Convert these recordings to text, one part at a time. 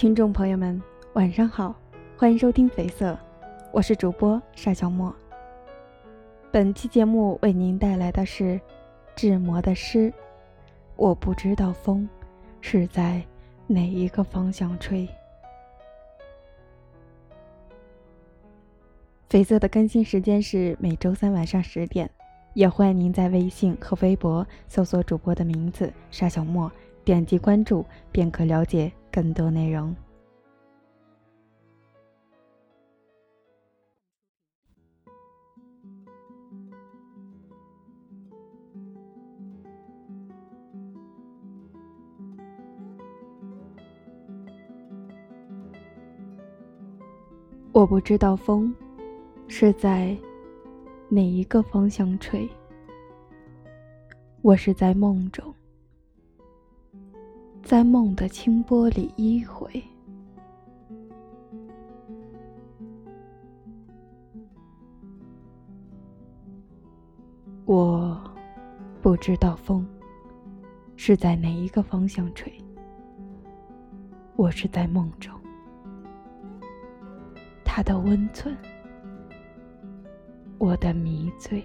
听众朋友们，晚上好，欢迎收听《绯色》，我是主播沙小沫。本期节目为您带来的是志摩的诗。我不知道风是在哪一个方向吹。绯色的更新时间是每周三晚上十点，也欢迎您在微信和微博搜索主播的名字沙小沫，点击关注便可了解更多内容。我不知道风是在哪一个方向吹。我是在梦中，在梦的清波里依回。我不知道风是在哪一个方向吹。我是在梦中。他的温存，我的迷醉。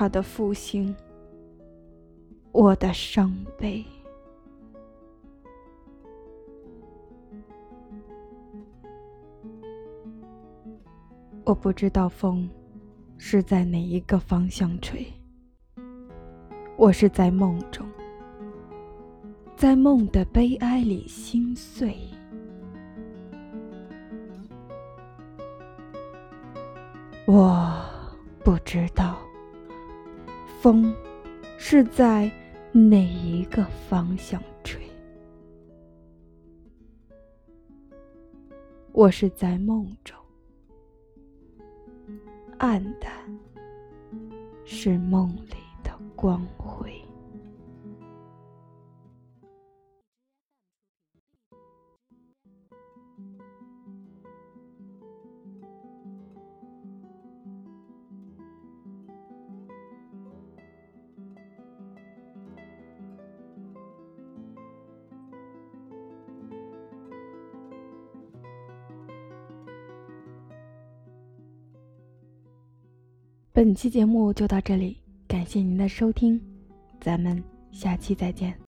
他的复兴，我的伤悲。我不知道风是在哪一个方向吹。我是在梦中，在梦的悲哀里心碎。我不知道，风是在哪一个方向吹。我是在梦中，暗淡是梦里的。光本期节目就到这里。感谢您的收听，咱们下期再见。